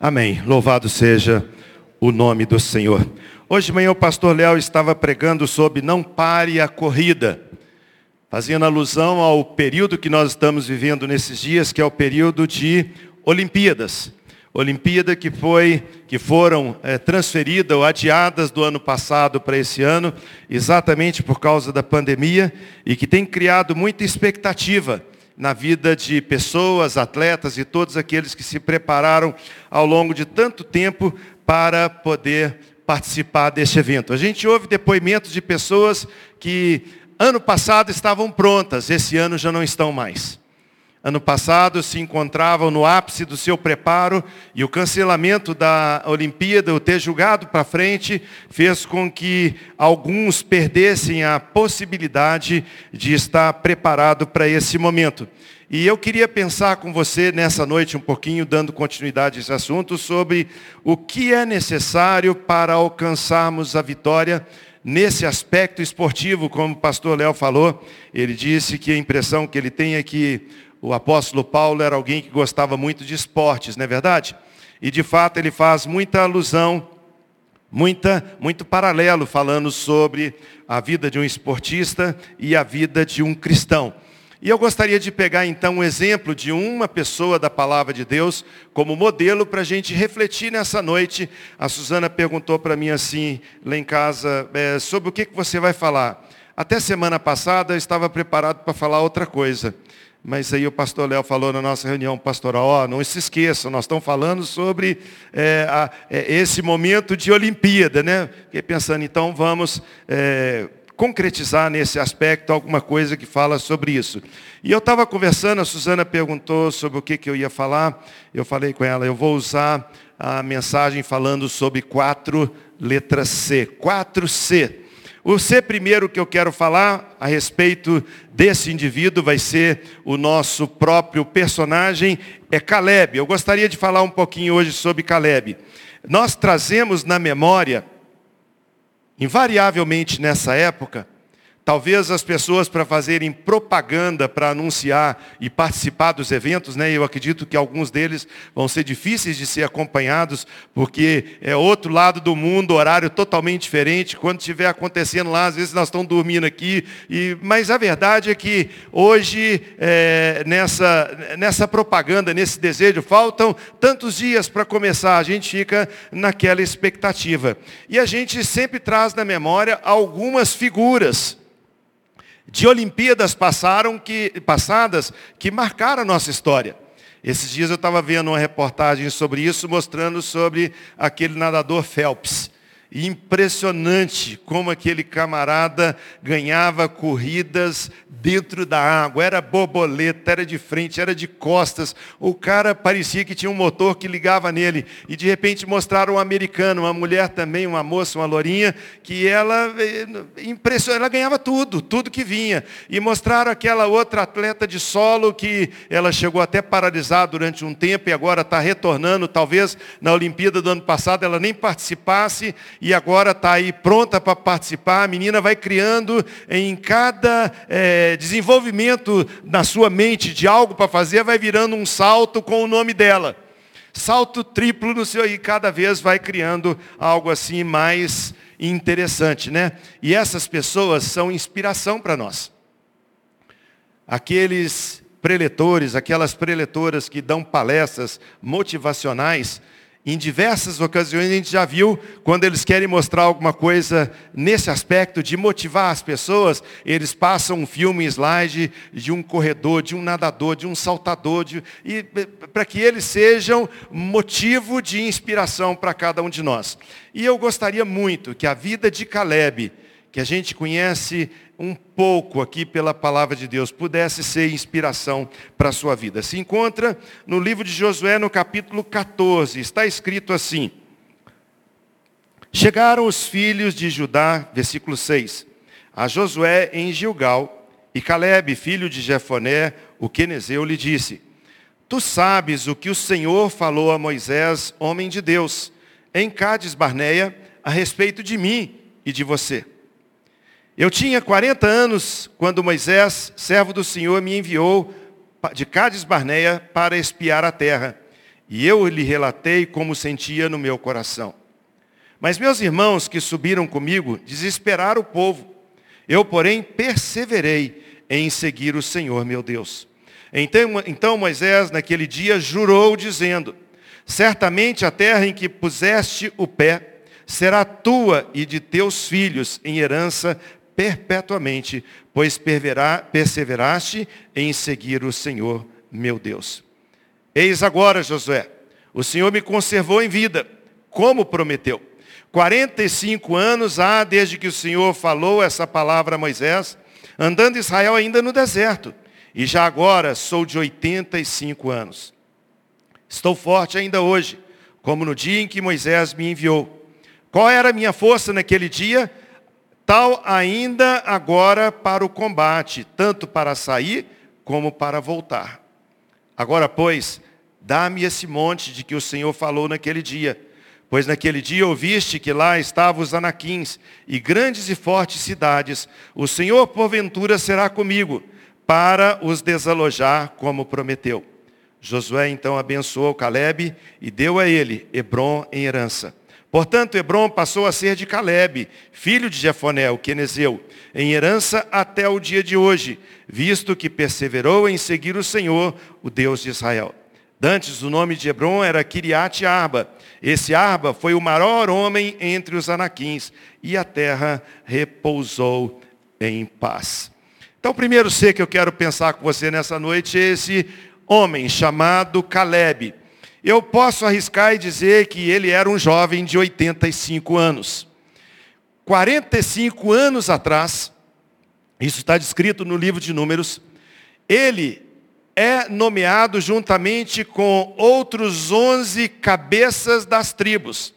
Amém. Louvado seja o nome do Senhor. Hoje de manhã o pastor Léo estava pregando sobre não pare a corrida, fazendo alusão ao período que nós estamos vivendo nesses dias, que é o período de Olimpíadas. Olimpíada que foi, que foram é, transferidas ou adiadas do ano passado para esse ano, exatamente por causa da pandemia, e que tem criado muita expectativa na vida de pessoas, atletas e todos aqueles que se prepararam ao longo de tanto tempo para poder participar deste evento. A gente ouve depoimentos de pessoas que ano passado estavam prontas, esse ano já não estão mais. Ano passado se encontravam no ápice do seu preparo e o cancelamento da Olimpíada, o ter julgado para frente, fez com que alguns perdessem a possibilidade de estar preparado para esse momento. E eu queria pensar com você nessa noite um pouquinho, dando continuidade a esse assunto, sobre o que é necessário para alcançarmos a vitória nesse aspecto esportivo, como o pastor Léo falou. Ele disse que a impressão que ele tem é que o apóstolo Paulo era alguém que gostava muito de esportes, não é verdade? E de fato ele faz muita alusão, muita, muito paralelo falando sobre a vida de um esportista e a vida de um cristão. E eu gostaria de pegar então um exemplo de uma pessoa da palavra de Deus como modelo para a gente refletir nessa noite. A Suzana perguntou para mim assim, lá em casa, é, sobre o que, que você vai falar. Até semana passada eu estava preparado para falar outra coisa. Mas aí o pastor Léo falou na nossa reunião pastoral, ó, não se esqueçam, nós estamos falando sobre é, a, é, esse momento de Olimpíada, né? Fiquei pensando, então vamos é, concretizar nesse aspecto alguma coisa que fala sobre isso. E eu estava conversando, a Suzana perguntou sobre o que, que eu ia falar, eu falei com ela, eu vou usar a mensagem falando sobre quatro letras C. 4C. O C primeiro que eu quero falar a respeito desse indivíduo vai ser o nosso próprio personagem, é Caleb. Eu gostaria de falar um pouquinho hoje sobre Caleb. Nós trazemos na memória, invariavelmente nessa época, Talvez as pessoas para fazerem propaganda, para anunciar e participar dos eventos, né? Eu acredito que alguns deles vão ser difíceis de ser acompanhados, porque é outro lado do mundo, horário totalmente diferente. Quando estiver acontecendo lá, às vezes nós estamos dormindo aqui. E, mas a verdade é que hoje, é, nessa, nessa propaganda, nesse desejo, faltam tantos dias para começar, a gente fica naquela expectativa. E a gente sempre traz na memória algumas figuras de Olimpíadas passaram que, passadas que marcaram a nossa história. Esses dias eu estava vendo uma reportagem sobre isso, mostrando sobre aquele nadador Phelps. Impressionante como aquele camarada ganhava corridas dentro da água. Era borboleta, era de frente, era de costas. O cara parecia que tinha um motor que ligava nele. E de repente mostraram um americano, uma mulher também, uma moça, uma lourinha, que ela eh, impressionou, ela ganhava tudo, tudo que vinha. E mostraram aquela outra atleta de solo que ela chegou até paralisar durante um tempo e agora está retornando. Talvez na Olimpíada do ano passado ela nem participasse e agora está aí pronta para participar. A menina vai criando em cada é, desenvolvimento na sua mente de algo para fazer, vai virando um salto com o nome dela. Salto triplo no seu e cada vez vai criando algo assim mais interessante, né? E essas pessoas são inspiração para nós. Aqueles preletores, aquelas preletoras que dão palestras motivacionais, em diversas ocasiões a gente já viu, quando eles querem mostrar alguma coisa nesse aspecto de motivar as pessoas, eles passam um filme, slide de um corredor, de um nadador, de um saltador, de, e para que eles sejam motivo de inspiração para cada um de nós. E eu gostaria muito que a vida de Caleb, que a gente conhece um pouco aqui pela palavra de Deus, pudesse ser inspiração para a sua vida. Se encontra no livro de Josué, no capítulo 14, está escrito assim: Chegaram os filhos de Judá, versículo 6, a Josué em Gilgal, e Caleb, filho de Jefoné, o quenezeu, lhe disse: Tu sabes o que o Senhor falou a Moisés, homem de Deus, em Cádiz Barneia, a respeito de mim e de você. Eu tinha 40 anos quando Moisés, servo do Senhor, me enviou de Cádiz Barneia para espiar a terra. e eu lhe relatei como sentia no meu coração. Mas meus irmãos que subiram comigo desesperaram o povo. Eu, porém, perseverei em seguir o Senhor meu Deus. Então, então Moisés, naquele dia, jurou, dizendo: Certamente a terra em que puseste o pé será tua e de teus filhos em herança perpetuamente, pois perseveraste em seguir o Senhor meu Deus. Eis agora, Josué, o Senhor me conservou em vida, como prometeu. 45 anos há desde que o Senhor falou essa palavra a Moisés, andando Israel ainda no deserto, e já agora sou de 85 anos. Estou forte ainda hoje, como no dia em que Moisés me enviou. Qual era a minha força naquele dia? Tal ainda agora para o combate, tanto para sair como para voltar. Agora, pois, dá-me esse monte de que o Senhor falou naquele dia. Pois naquele dia ouviste que lá estavam os anaquins e grandes e fortes cidades. O Senhor, porventura, será comigo, para os desalojar, como prometeu. Josué então abençoou Caleb e deu a ele Hebron em herança. Portanto, Hebron passou a ser de Caleb, filho de Jefoné, o quenezeu, em herança até o dia de hoje, visto que perseverou em seguir o Senhor, o Deus de Israel. Dantes, o nome de Hebron era Kiriat Arba. Esse Arba foi o maior homem entre os anaquins, e a terra repousou em paz. Então, o primeiro ser que eu quero pensar com você nessa noite é esse homem chamado Caleb. Eu posso arriscar e dizer que ele era um jovem de 85 anos. 45 anos atrás, isso está descrito no livro de Números, ele é nomeado juntamente com outros 11 cabeças das tribos.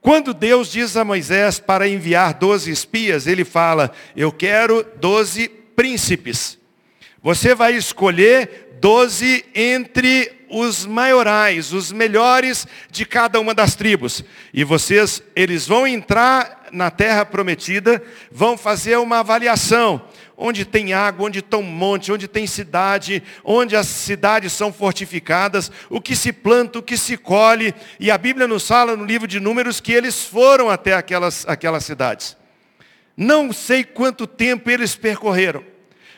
Quando Deus diz a Moisés para enviar 12 espias, ele fala: Eu quero 12 príncipes. Você vai escolher 12 entre os maiorais, os melhores de cada uma das tribos. E vocês, eles vão entrar na terra prometida, vão fazer uma avaliação. Onde tem água, onde tem monte, onde tem cidade, onde as cidades são fortificadas, o que se planta, o que se colhe. E a Bíblia nos fala no livro de Números que eles foram até aquelas, aquelas cidades. Não sei quanto tempo eles percorreram.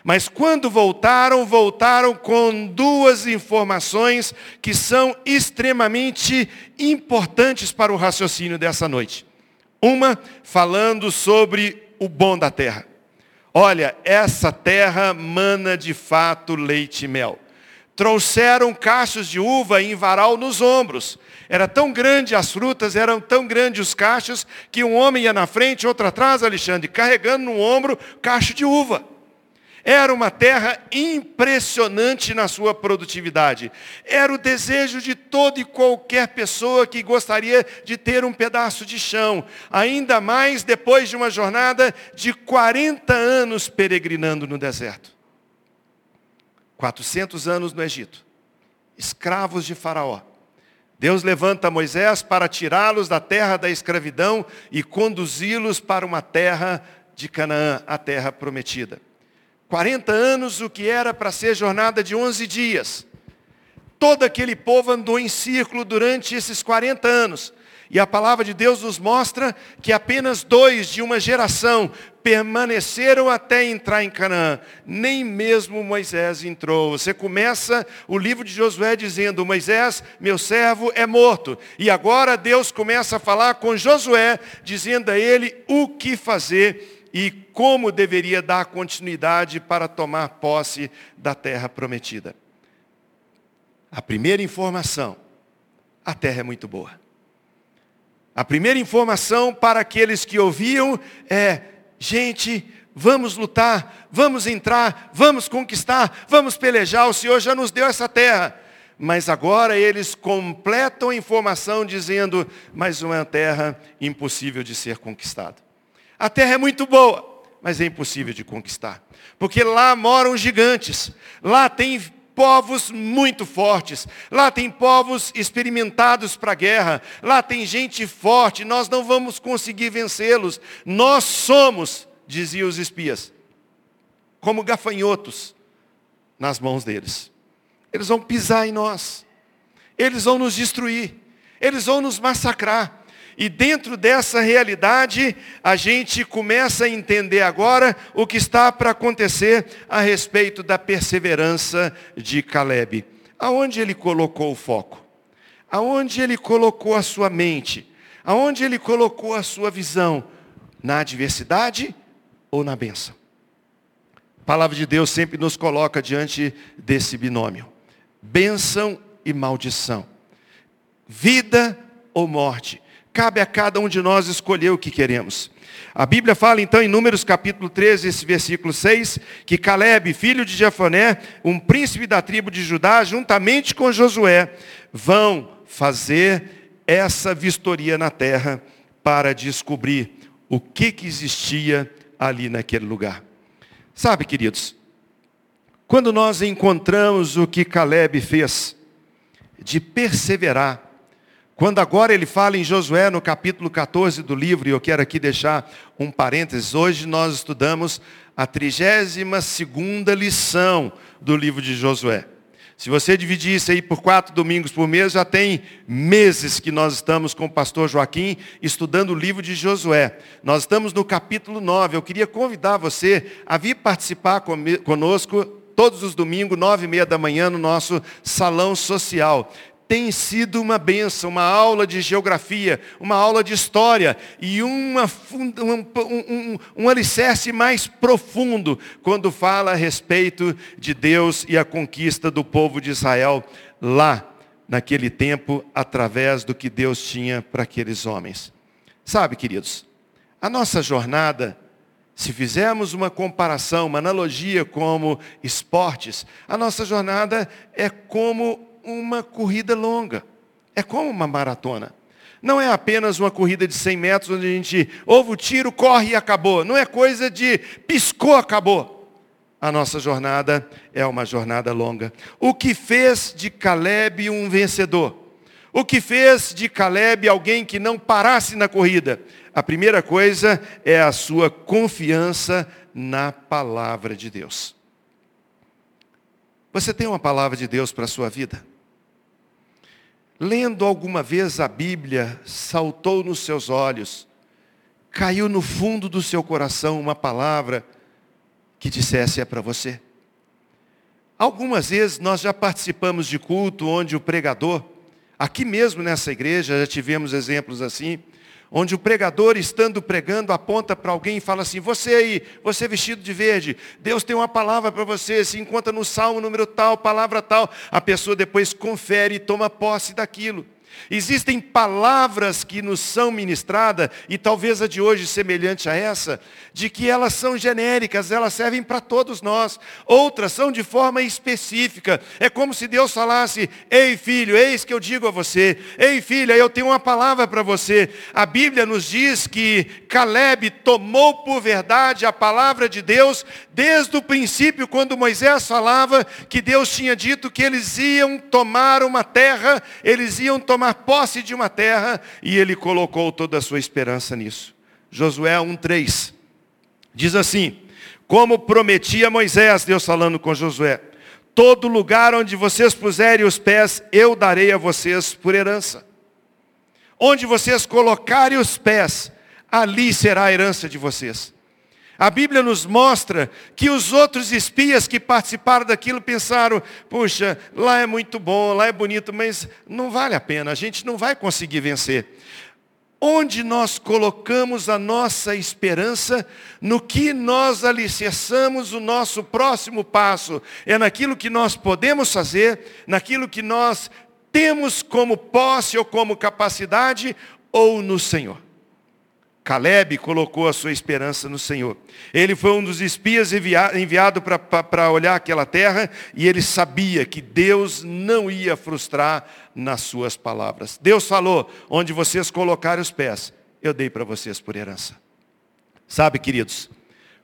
Mas quando voltaram, voltaram com duas informações que são extremamente importantes para o raciocínio dessa noite. Uma falando sobre o bom da terra. Olha, essa terra mana de fato leite e mel. Trouxeram cachos de uva em varal nos ombros. Era tão grande as frutas, eram tão grandes os cachos, que um homem ia na frente, outro atrás, Alexandre, carregando no ombro cacho de uva. Era uma terra impressionante na sua produtividade. Era o desejo de toda e qualquer pessoa que gostaria de ter um pedaço de chão, ainda mais depois de uma jornada de 40 anos peregrinando no deserto. 400 anos no Egito, escravos de Faraó. Deus levanta Moisés para tirá-los da terra da escravidão e conduzi-los para uma terra de Canaã, a terra prometida. 40 anos, o que era para ser jornada de 11 dias. Todo aquele povo andou em círculo durante esses 40 anos. E a palavra de Deus nos mostra que apenas dois de uma geração permaneceram até entrar em Canaã. Nem mesmo Moisés entrou. Você começa o livro de Josué dizendo: Moisés, meu servo, é morto. E agora Deus começa a falar com Josué, dizendo a ele o que fazer e como deveria dar continuidade para tomar posse da terra prometida. A primeira informação, a terra é muito boa. A primeira informação para aqueles que ouviam é, gente, vamos lutar, vamos entrar, vamos conquistar, vamos pelejar, o Senhor já nos deu essa terra. Mas agora eles completam a informação dizendo, mas uma terra impossível de ser conquistada. A terra é muito boa, mas é impossível de conquistar. Porque lá moram gigantes, lá tem povos muito fortes, lá tem povos experimentados para a guerra, lá tem gente forte, nós não vamos conseguir vencê-los. Nós somos, diziam os espias, como gafanhotos nas mãos deles. Eles vão pisar em nós. eles vão nos destruir, eles vão nos massacrar. E dentro dessa realidade, a gente começa a entender agora o que está para acontecer a respeito da perseverança de Caleb. Aonde ele colocou o foco? Aonde ele colocou a sua mente? Aonde ele colocou a sua visão? Na adversidade ou na bênção? A palavra de Deus sempre nos coloca diante desse binômio. Bênção e maldição. Vida ou morte. Cabe a cada um de nós escolher o que queremos. A Bíblia fala então em Números capítulo 13, esse versículo 6, que Caleb, filho de Jefoné, um príncipe da tribo de Judá, juntamente com Josué, vão fazer essa vistoria na terra para descobrir o que, que existia ali naquele lugar. Sabe, queridos, quando nós encontramos o que Caleb fez, de perseverar, quando agora ele fala em Josué no capítulo 14 do livro, e eu quero aqui deixar um parênteses, hoje nós estudamos a 32 segunda lição do livro de Josué. Se você dividir isso aí por quatro domingos por mês, já tem meses que nós estamos com o pastor Joaquim estudando o livro de Josué. Nós estamos no capítulo 9. Eu queria convidar você a vir participar conosco todos os domingos, nove e meia da manhã, no nosso salão social tem sido uma benção, uma aula de geografia, uma aula de história e uma, um, um, um alicerce mais profundo quando fala a respeito de Deus e a conquista do povo de Israel lá naquele tempo, através do que Deus tinha para aqueles homens. Sabe, queridos, a nossa jornada, se fizermos uma comparação, uma analogia como esportes, a nossa jornada é como uma corrida longa. É como uma maratona. Não é apenas uma corrida de 100 metros onde a gente ouve o tiro, corre e acabou. Não é coisa de piscou, acabou. A nossa jornada é uma jornada longa. O que fez de Caleb um vencedor? O que fez de Caleb alguém que não parasse na corrida? A primeira coisa é a sua confiança na palavra de Deus. Você tem uma palavra de Deus para a sua vida? Lendo alguma vez a Bíblia, saltou nos seus olhos, caiu no fundo do seu coração uma palavra que dissesse é para você? Algumas vezes nós já participamos de culto onde o pregador, aqui mesmo nessa igreja, já tivemos exemplos assim, onde o pregador, estando pregando, aponta para alguém e fala assim: Você aí, você vestido de verde, Deus tem uma palavra para você, se encontra no salmo número tal, palavra tal. A pessoa depois confere e toma posse daquilo. Existem palavras que nos são ministradas, e talvez a de hoje semelhante a essa, de que elas são genéricas, elas servem para todos nós. Outras são de forma específica. É como se Deus falasse: Ei filho, eis que eu digo a você. Ei filha, eu tenho uma palavra para você. A Bíblia nos diz que Caleb tomou por verdade a palavra de Deus desde o princípio, quando Moisés falava que Deus tinha dito que eles iam tomar uma terra, eles iam tomar posse de uma terra, e ele colocou toda a sua esperança nisso. Josué 1,3 diz assim: Como prometia Moisés, Deus falando com Josué, todo lugar onde vocês puserem os pés, eu darei a vocês por herança. Onde vocês colocarem os pés, ali será a herança de vocês. A Bíblia nos mostra que os outros espias que participaram daquilo pensaram: puxa, lá é muito bom, lá é bonito, mas não vale a pena, a gente não vai conseguir vencer. Onde nós colocamos a nossa esperança, no que nós alicerçamos o nosso próximo passo, é naquilo que nós podemos fazer, naquilo que nós temos como posse ou como capacidade, ou no Senhor. Caleb colocou a sua esperança no Senhor. Ele foi um dos espias enviado para olhar aquela terra e ele sabia que Deus não ia frustrar nas suas palavras. Deus falou: onde vocês colocarem os pés, eu dei para vocês por herança. Sabe, queridos,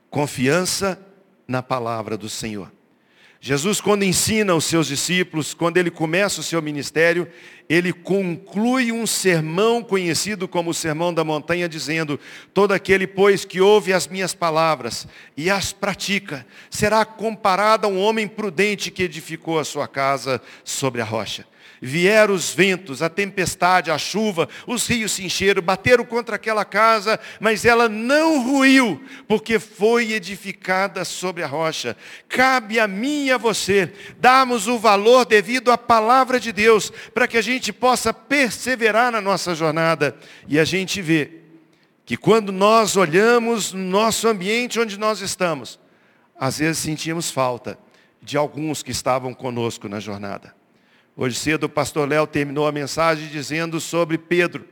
confiança na palavra do Senhor. Jesus, quando ensina os seus discípulos, quando ele começa o seu ministério, ele conclui um sermão conhecido como o Sermão da Montanha, dizendo: Todo aquele, pois, que ouve as minhas palavras e as pratica, será comparado a um homem prudente que edificou a sua casa sobre a rocha. Vieram os ventos, a tempestade, a chuva, os rios se encheram, bateram contra aquela casa, mas ela não ruiu, porque foi edificada sobre a rocha. Cabe a mim e a você darmos o valor devido à palavra de Deus, para que a gente possa perseverar na nossa jornada. E a gente vê que quando nós olhamos no nosso ambiente onde nós estamos, às vezes sentimos falta de alguns que estavam conosco na jornada. Hoje cedo o pastor Léo terminou a mensagem dizendo sobre Pedro,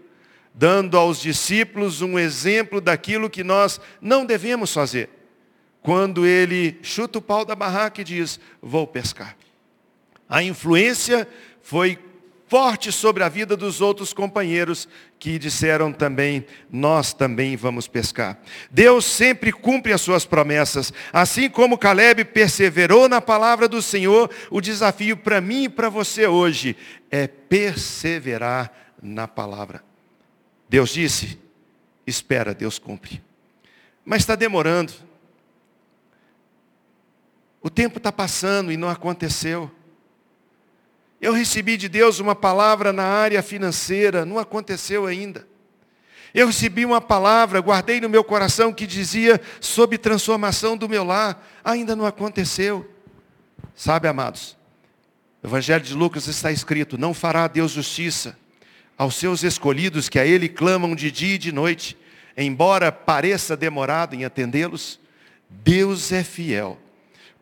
dando aos discípulos um exemplo daquilo que nós não devemos fazer. Quando ele chuta o pau da barraca e diz, vou pescar. A influência foi forte sobre a vida dos outros companheiros que disseram também, nós também vamos pescar. Deus sempre cumpre as suas promessas. Assim como Caleb perseverou na palavra do Senhor, o desafio para mim e para você hoje é perseverar na palavra. Deus disse, espera, Deus cumpre. Mas está demorando. O tempo está passando e não aconteceu. Eu recebi de Deus uma palavra na área financeira, não aconteceu ainda. Eu recebi uma palavra, guardei no meu coração que dizia sobre transformação do meu lar, ainda não aconteceu. Sabe, amados, no Evangelho de Lucas está escrito: Não fará Deus justiça aos seus escolhidos que a Ele clamam de dia e de noite, embora pareça demorado em atendê-los, Deus é fiel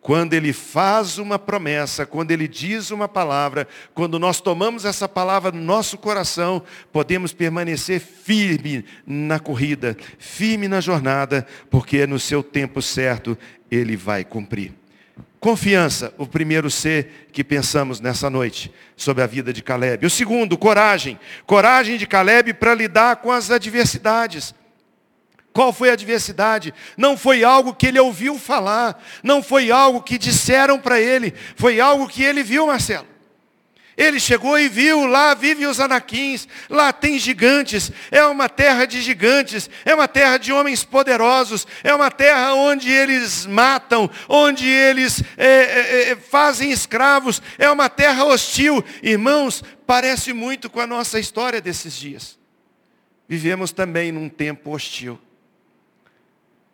quando Ele faz uma promessa, quando Ele diz uma palavra, quando nós tomamos essa palavra no nosso coração, podemos permanecer firme na corrida, firme na jornada, porque no seu tempo certo Ele vai cumprir. Confiança, o primeiro ser que pensamos nessa noite sobre a vida de Caleb. O segundo, coragem. Coragem de Caleb para lidar com as adversidades. Qual foi a adversidade? Não foi algo que ele ouviu falar, não foi algo que disseram para ele, foi algo que ele viu, Marcelo. Ele chegou e viu, lá vivem os anaquins, lá tem gigantes, é uma terra de gigantes, é uma terra de homens poderosos, é uma terra onde eles matam, onde eles é, é, é fazem escravos, é uma terra hostil. Irmãos, parece muito com a nossa história desses dias. Vivemos também num tempo hostil.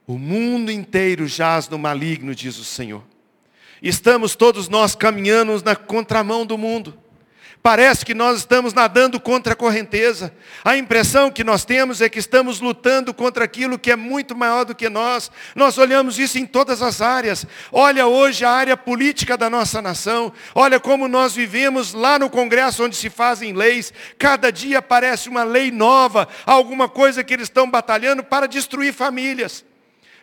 O mundo inteiro jaz no maligno, diz o Senhor. Estamos todos nós caminhando na contramão do mundo. Parece que nós estamos nadando contra a correnteza. A impressão que nós temos é que estamos lutando contra aquilo que é muito maior do que nós. Nós olhamos isso em todas as áreas. Olha hoje a área política da nossa nação. Olha como nós vivemos lá no Congresso onde se fazem leis. Cada dia aparece uma lei nova, alguma coisa que eles estão batalhando para destruir famílias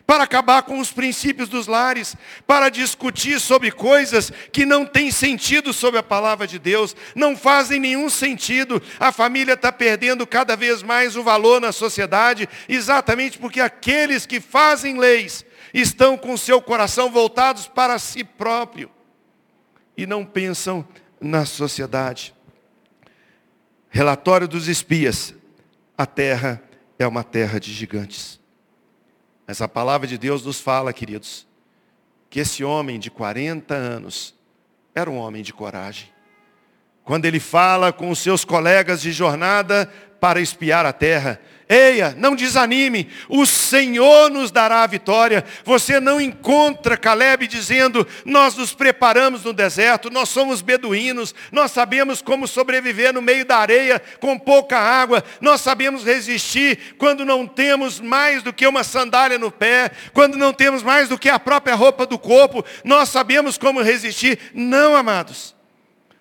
para acabar com os princípios dos lares, para discutir sobre coisas que não têm sentido sobre a palavra de Deus, não fazem nenhum sentido. A família está perdendo cada vez mais o valor na sociedade, exatamente porque aqueles que fazem leis estão com seu coração voltados para si próprio e não pensam na sociedade. Relatório dos espias: a terra é uma terra de gigantes. Mas a palavra de Deus nos fala, queridos, que esse homem de 40 anos era um homem de coragem. Quando ele fala com os seus colegas de jornada para espiar a terra, Eia, não desanime, o Senhor nos dará a vitória. Você não encontra Caleb dizendo, nós nos preparamos no deserto, nós somos beduínos, nós sabemos como sobreviver no meio da areia com pouca água, nós sabemos resistir quando não temos mais do que uma sandália no pé, quando não temos mais do que a própria roupa do corpo, nós sabemos como resistir. Não, amados.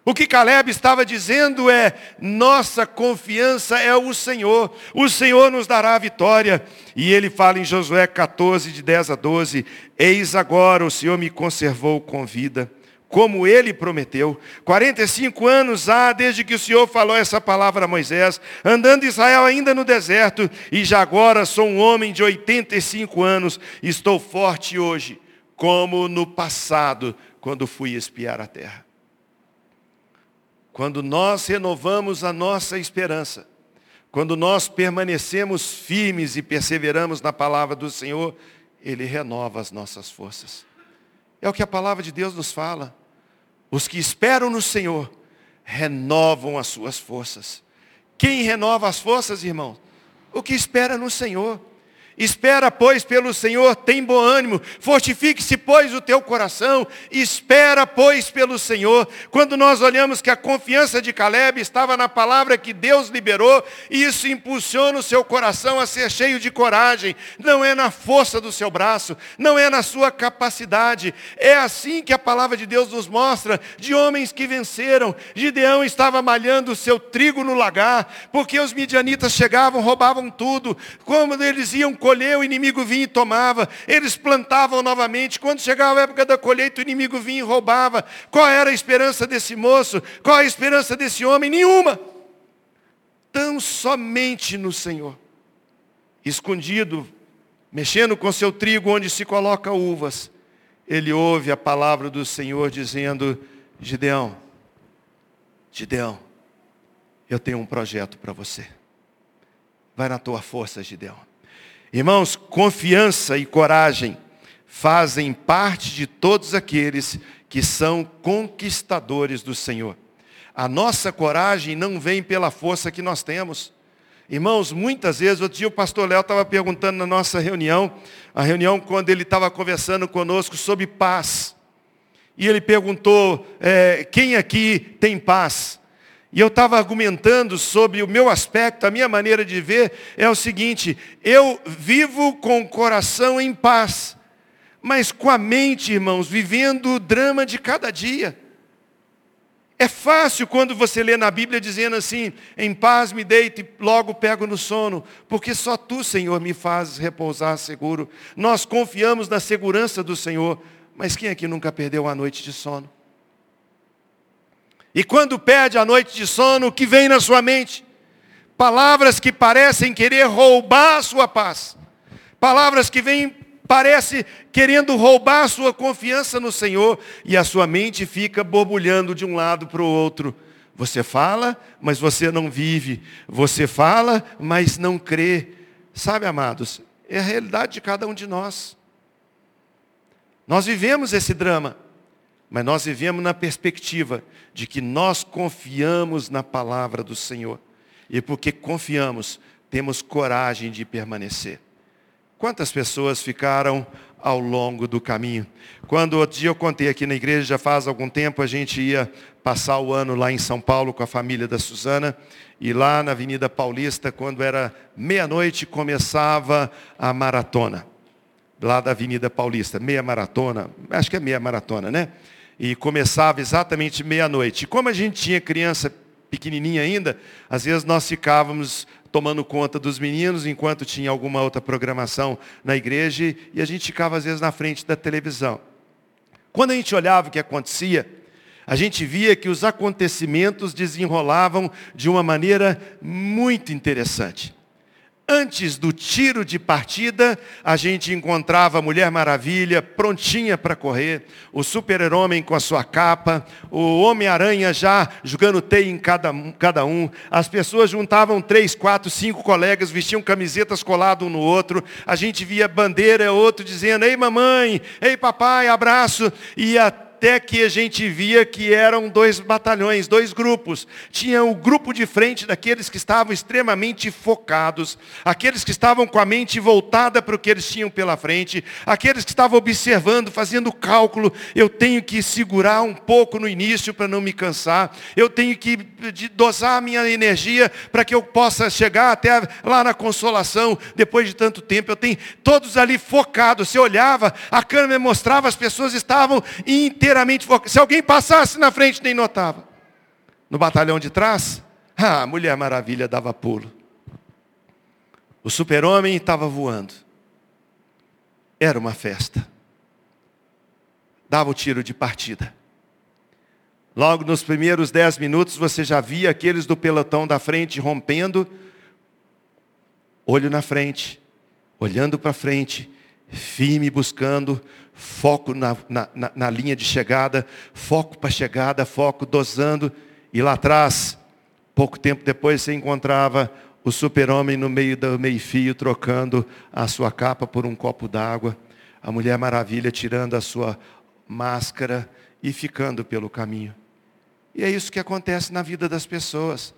O que Caleb estava dizendo é: nossa confiança é o Senhor, o Senhor nos dará a vitória. E ele fala em Josué 14, de 10 a 12: Eis agora o Senhor me conservou com vida, como ele prometeu. 45 anos há desde que o Senhor falou essa palavra a Moisés, andando Israel ainda no deserto, e já agora sou um homem de 85 anos, estou forte hoje, como no passado, quando fui espiar a terra. Quando nós renovamos a nossa esperança, quando nós permanecemos firmes e perseveramos na palavra do Senhor, Ele renova as nossas forças. É o que a palavra de Deus nos fala. Os que esperam no Senhor renovam as suas forças. Quem renova as forças, irmãos? O que espera no Senhor. Espera, pois, pelo Senhor, tem bom ânimo. Fortifique-se, pois, o teu coração. Espera, pois, pelo Senhor. Quando nós olhamos que a confiança de Caleb estava na palavra que Deus liberou, isso impulsiona o seu coração a ser cheio de coragem. Não é na força do seu braço, não é na sua capacidade. É assim que a palavra de Deus nos mostra, de homens que venceram. Gideão estava malhando o seu trigo no lagar, porque os midianitas chegavam, roubavam tudo. Como eles iam colher, o inimigo vinha e tomava. Eles plantavam novamente. Quando chegava a época da colheita, o inimigo vinha e roubava. Qual era a esperança desse moço? Qual a esperança desse homem? Nenhuma. Tão somente no Senhor. Escondido, mexendo com seu trigo onde se coloca uvas, ele ouve a palavra do Senhor dizendo: Gideão, Gideão, eu tenho um projeto para você. Vai na tua força, Gideão. Irmãos, confiança e coragem fazem parte de todos aqueles que são conquistadores do Senhor. A nossa coragem não vem pela força que nós temos. Irmãos, muitas vezes, outro dia o pastor Léo estava perguntando na nossa reunião, a reunião quando ele estava conversando conosco sobre paz. E ele perguntou, é, quem aqui tem paz? E eu estava argumentando sobre o meu aspecto, a minha maneira de ver é o seguinte: eu vivo com o coração em paz, mas com a mente, irmãos, vivendo o drama de cada dia. É fácil quando você lê na Bíblia dizendo assim: em paz me deito e logo pego no sono, porque só tu, Senhor, me fazes repousar seguro. Nós confiamos na segurança do Senhor, mas quem aqui nunca perdeu a noite de sono? E quando perde a noite de sono, o que vem na sua mente? Palavras que parecem querer roubar a sua paz. Palavras que vêm, parece querendo roubar a sua confiança no Senhor. E a sua mente fica borbulhando de um lado para o outro. Você fala, mas você não vive. Você fala, mas não crê. Sabe, amados, é a realidade de cada um de nós. Nós vivemos esse drama. Mas nós vivemos na perspectiva de que nós confiamos na palavra do Senhor. E porque confiamos, temos coragem de permanecer. Quantas pessoas ficaram ao longo do caminho? Quando outro dia eu contei aqui na igreja, já faz algum tempo, a gente ia passar o ano lá em São Paulo com a família da Suzana. E lá na Avenida Paulista, quando era meia-noite, começava a maratona. Lá da Avenida Paulista, meia maratona, acho que é meia maratona, né? E começava exatamente meia-noite. E como a gente tinha criança pequenininha ainda, às vezes nós ficávamos tomando conta dos meninos enquanto tinha alguma outra programação na igreja e a gente ficava às vezes na frente da televisão. Quando a gente olhava o que acontecia, a gente via que os acontecimentos desenrolavam de uma maneira muito interessante. Antes do tiro de partida, a gente encontrava a Mulher Maravilha prontinha para correr, o super-homem com a sua capa, o Homem-Aranha já jogando teia em cada, cada um. As pessoas juntavam três, quatro, cinco colegas, vestiam camisetas coladas um no outro. A gente via bandeira, outro dizendo, ei mamãe, ei papai, abraço. E a até que a gente via que eram dois batalhões, dois grupos. Tinha o grupo de frente daqueles que estavam extremamente focados, aqueles que estavam com a mente voltada para o que eles tinham pela frente, aqueles que estavam observando, fazendo cálculo. Eu tenho que segurar um pouco no início para não me cansar. Eu tenho que dosar a minha energia para que eu possa chegar até lá na consolação depois de tanto tempo. Eu tenho todos ali focados. Você olhava, a câmera mostrava, as pessoas estavam inteiramente inteiramente focado. Se alguém passasse na frente, nem notava. No batalhão de trás, a Mulher Maravilha dava pulo. O super-homem estava voando. Era uma festa. Dava o tiro de partida. Logo nos primeiros dez minutos, você já via aqueles do pelotão da frente rompendo, olho na frente, olhando para frente, firme buscando, foco na, na, na linha de chegada, foco para chegada, foco dosando, e lá atrás, pouco tempo depois, você encontrava o super-homem no meio do meio-fio, trocando a sua capa por um copo d'água, a Mulher Maravilha tirando a sua máscara e ficando pelo caminho. E é isso que acontece na vida das pessoas.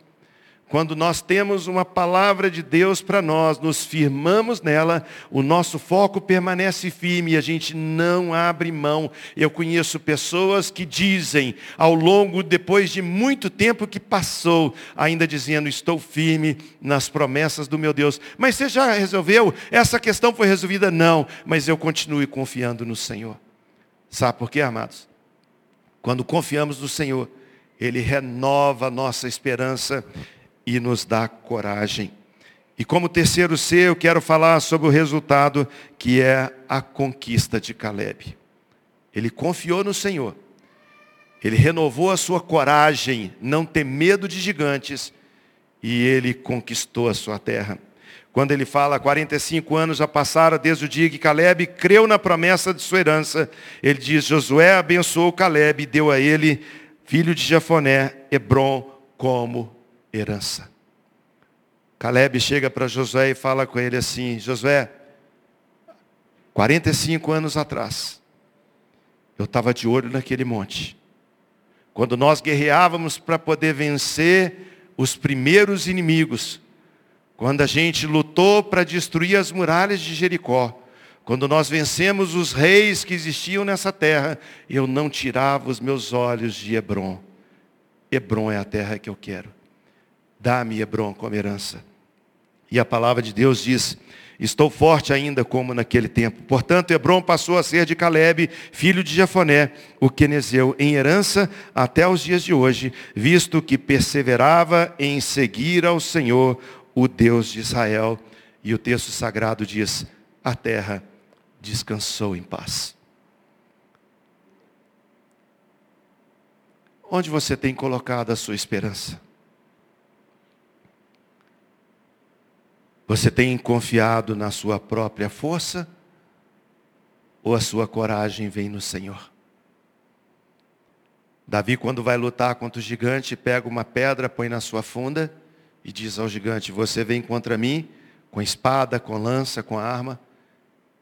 Quando nós temos uma palavra de Deus para nós, nos firmamos nela, o nosso foco permanece firme e a gente não abre mão. Eu conheço pessoas que dizem, ao longo, depois de muito tempo que passou, ainda dizendo, estou firme nas promessas do meu Deus. Mas você já resolveu? Essa questão foi resolvida? Não, mas eu continuo confiando no Senhor. Sabe por quê, amados? Quando confiamos no Senhor, Ele renova a nossa esperança e nos dá coragem. E como terceiro C, eu quero falar sobre o resultado que é a conquista de Caleb. Ele confiou no Senhor. Ele renovou a sua coragem, não ter medo de gigantes, e ele conquistou a sua terra. Quando ele fala, 45 anos já passaram desde o dia que Caleb creu na promessa de sua herança, ele diz, Josué abençoou Caleb e deu a ele, filho de Jefoné, Hebron, como herança. Caleb chega para Josué e fala com ele assim: Josué, 45 anos atrás, eu estava de olho naquele monte. Quando nós guerreávamos para poder vencer os primeiros inimigos, quando a gente lutou para destruir as muralhas de Jericó, quando nós vencemos os reis que existiam nessa terra, eu não tirava os meus olhos de Hebron. Hebron é a terra que eu quero. Dá-me Hebron como herança. E a palavra de Deus diz, estou forte ainda como naquele tempo. Portanto, Hebron passou a ser de Caleb, filho de Jefoné, o quenezeu, em herança até os dias de hoje, visto que perseverava em seguir ao Senhor, o Deus de Israel. E o texto sagrado diz, a terra descansou em paz. Onde você tem colocado a sua esperança? Você tem confiado na sua própria força? Ou a sua coragem vem no Senhor? Davi, quando vai lutar contra o gigante, pega uma pedra, põe na sua funda e diz ao gigante: Você vem contra mim com espada, com lança, com arma.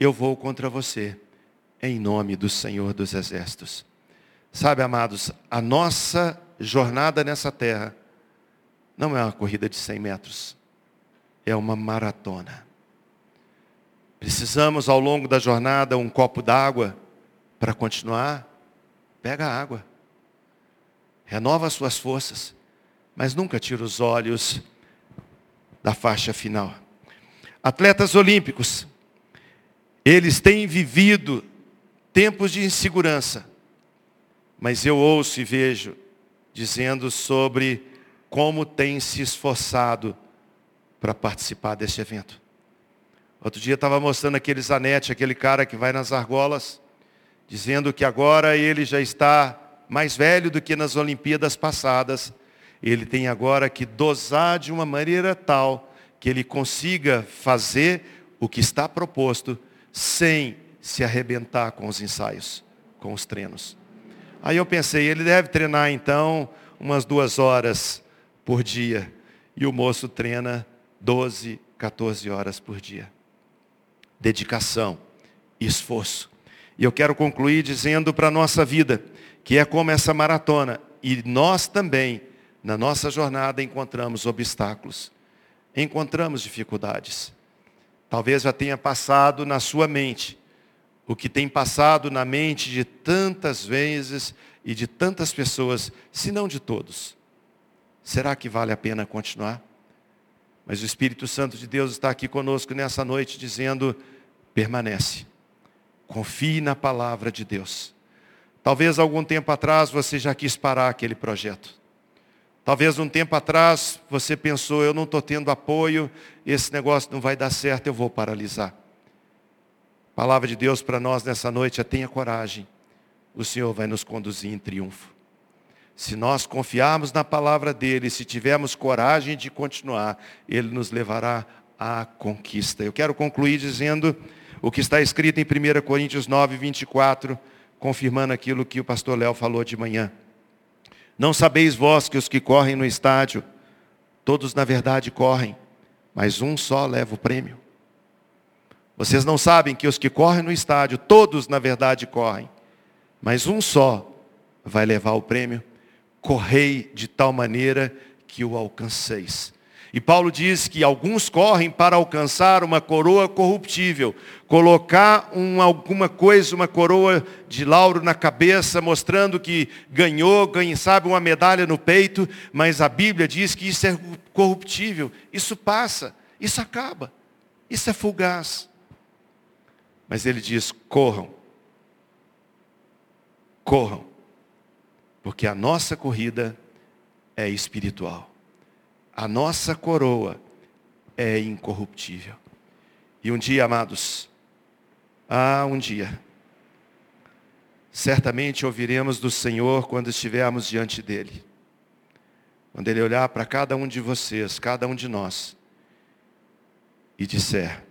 Eu vou contra você, em nome do Senhor dos Exércitos. Sabe, amados, a nossa jornada nessa terra não é uma corrida de 100 metros é uma maratona. Precisamos ao longo da jornada um copo d'água para continuar. Pega a água. Renova as suas forças, mas nunca tira os olhos da faixa final. Atletas olímpicos, eles têm vivido tempos de insegurança, mas eu ouço e vejo dizendo sobre como têm se esforçado para participar desse evento. Outro dia estava mostrando aquele Zanetti, aquele cara que vai nas argolas, dizendo que agora ele já está mais velho do que nas Olimpíadas passadas. Ele tem agora que dosar de uma maneira tal que ele consiga fazer o que está proposto sem se arrebentar com os ensaios, com os treinos. Aí eu pensei, ele deve treinar então umas duas horas por dia. E o moço treina 12, 14 horas por dia. Dedicação, esforço. E eu quero concluir dizendo para a nossa vida, que é como essa maratona, e nós também, na nossa jornada, encontramos obstáculos, encontramos dificuldades. Talvez já tenha passado na sua mente, o que tem passado na mente de tantas vezes e de tantas pessoas, se não de todos. Será que vale a pena continuar? Mas o Espírito Santo de Deus está aqui conosco nessa noite dizendo: permanece. Confie na palavra de Deus. Talvez algum tempo atrás você já quis parar aquele projeto. Talvez um tempo atrás você pensou, eu não estou tendo apoio, esse negócio não vai dar certo, eu vou paralisar. A palavra de Deus para nós nessa noite é tenha coragem. O Senhor vai nos conduzir em triunfo. Se nós confiarmos na palavra dele, se tivermos coragem de continuar, ele nos levará à conquista. Eu quero concluir dizendo o que está escrito em 1 Coríntios 9, 24, confirmando aquilo que o pastor Léo falou de manhã. Não sabeis vós que os que correm no estádio, todos na verdade correm, mas um só leva o prêmio. Vocês não sabem que os que correm no estádio, todos na verdade correm, mas um só vai levar o prêmio. Correi de tal maneira que o alcanceis. E Paulo diz que alguns correm para alcançar uma coroa corruptível, colocar um, alguma coisa, uma coroa de lauro na cabeça, mostrando que ganhou, ganha, sabe, uma medalha no peito, mas a Bíblia diz que isso é corruptível, isso passa, isso acaba, isso é fugaz. Mas ele diz: corram, corram, porque a nossa corrida é espiritual. A nossa coroa é incorruptível. E um dia, amados, ah, um dia, certamente ouviremos do Senhor quando estivermos diante dEle. Quando Ele olhar para cada um de vocês, cada um de nós, e disser: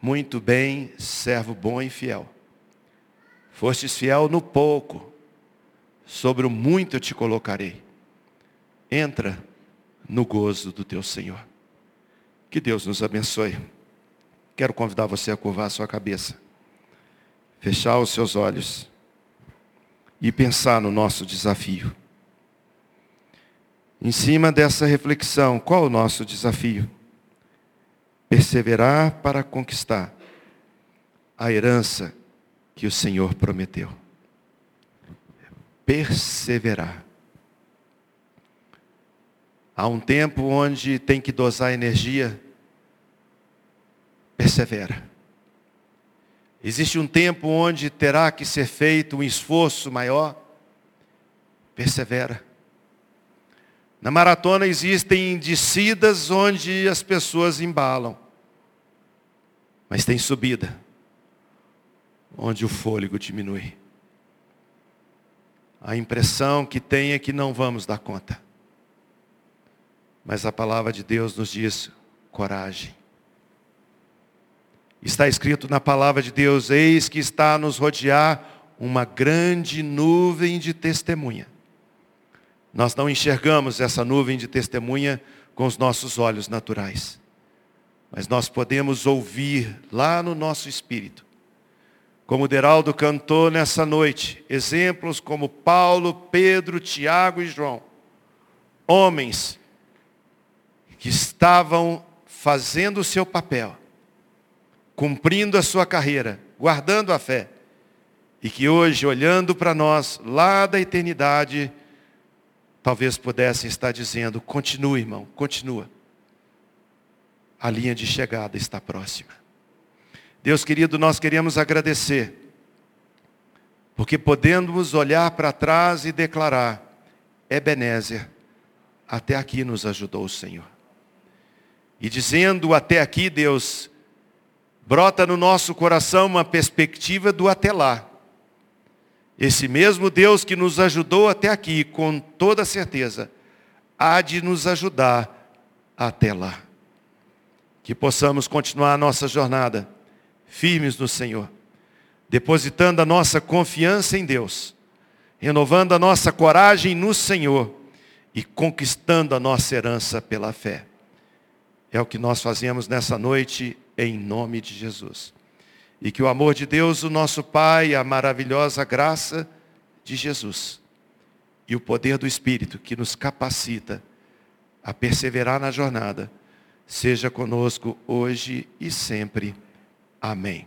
Muito bem, servo bom e fiel. Fostes fiel no pouco, sobre o muito eu te colocarei. Entra no gozo do teu Senhor. Que Deus nos abençoe. Quero convidar você a curvar a sua cabeça, fechar os seus olhos e pensar no nosso desafio. Em cima dessa reflexão, qual o nosso desafio? Perseverar para conquistar a herança que o Senhor prometeu. Perseverar. Há um tempo onde tem que dosar energia, persevera. Existe um tempo onde terá que ser feito um esforço maior, persevera. Na maratona existem descidas onde as pessoas embalam, mas tem subida, onde o fôlego diminui. A impressão que tem é que não vamos dar conta. Mas a palavra de Deus nos diz: coragem. Está escrito na palavra de Deus: eis que está a nos rodear uma grande nuvem de testemunha. Nós não enxergamos essa nuvem de testemunha com os nossos olhos naturais. Mas nós podemos ouvir lá no nosso espírito. Como Deraldo cantou nessa noite, exemplos como Paulo, Pedro, Tiago e João. Homens que estavam fazendo o seu papel, cumprindo a sua carreira, guardando a fé, e que hoje, olhando para nós, lá da eternidade, talvez pudessem estar dizendo: continue, irmão, continua. A linha de chegada está próxima. Deus querido, nós queremos agradecer, porque podemos olhar para trás e declarar: Ebenezer, até aqui nos ajudou o Senhor. E dizendo até aqui, Deus, brota no nosso coração uma perspectiva do até lá. Esse mesmo Deus que nos ajudou até aqui, com toda certeza, há de nos ajudar até lá. Que possamos continuar a nossa jornada firmes no Senhor, depositando a nossa confiança em Deus, renovando a nossa coragem no Senhor e conquistando a nossa herança pela fé. É o que nós fazemos nessa noite, em nome de Jesus. E que o amor de Deus, o nosso Pai, a maravilhosa graça de Jesus e o poder do Espírito que nos capacita a perseverar na jornada, seja conosco hoje e sempre. Amém.